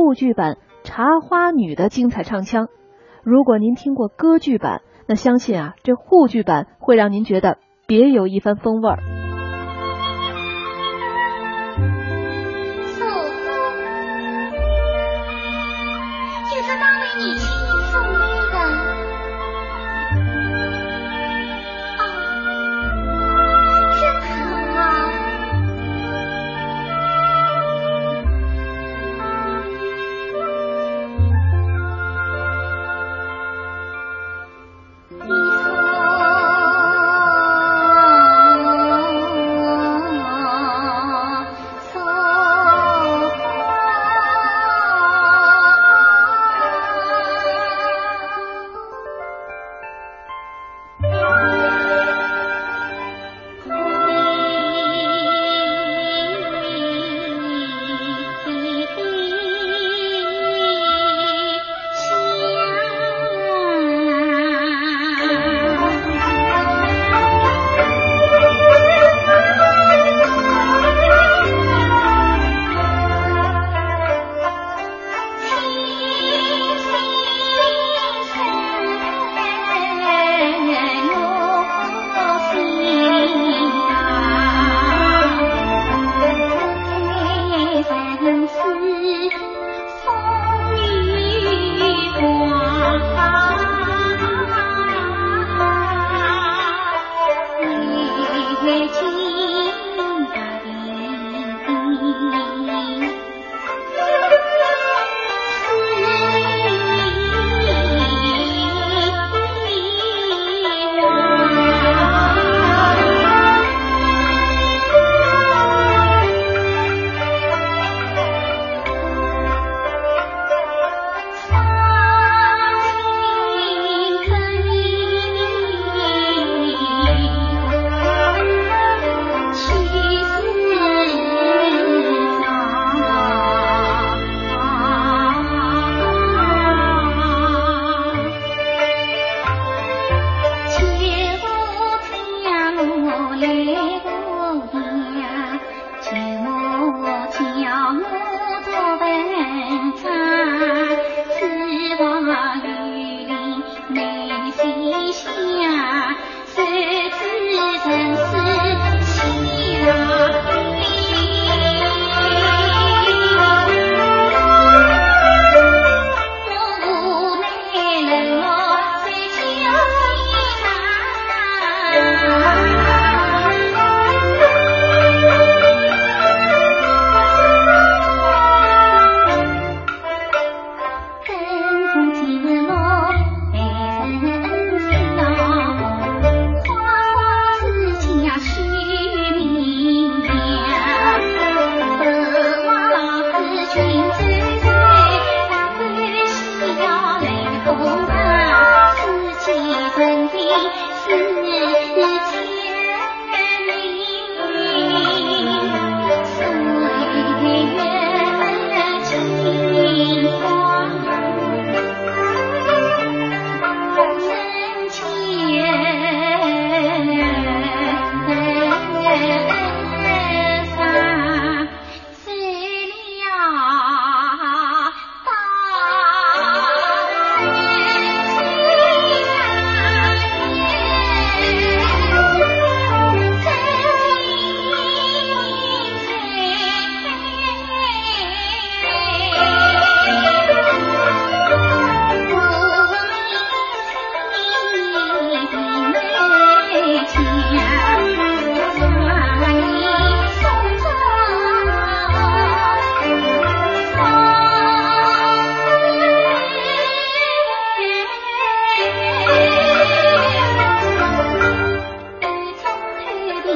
沪剧版《茶花女》的精彩唱腔。如果您听过歌剧版，那相信啊，这沪剧版会让您觉得别有一番风味儿。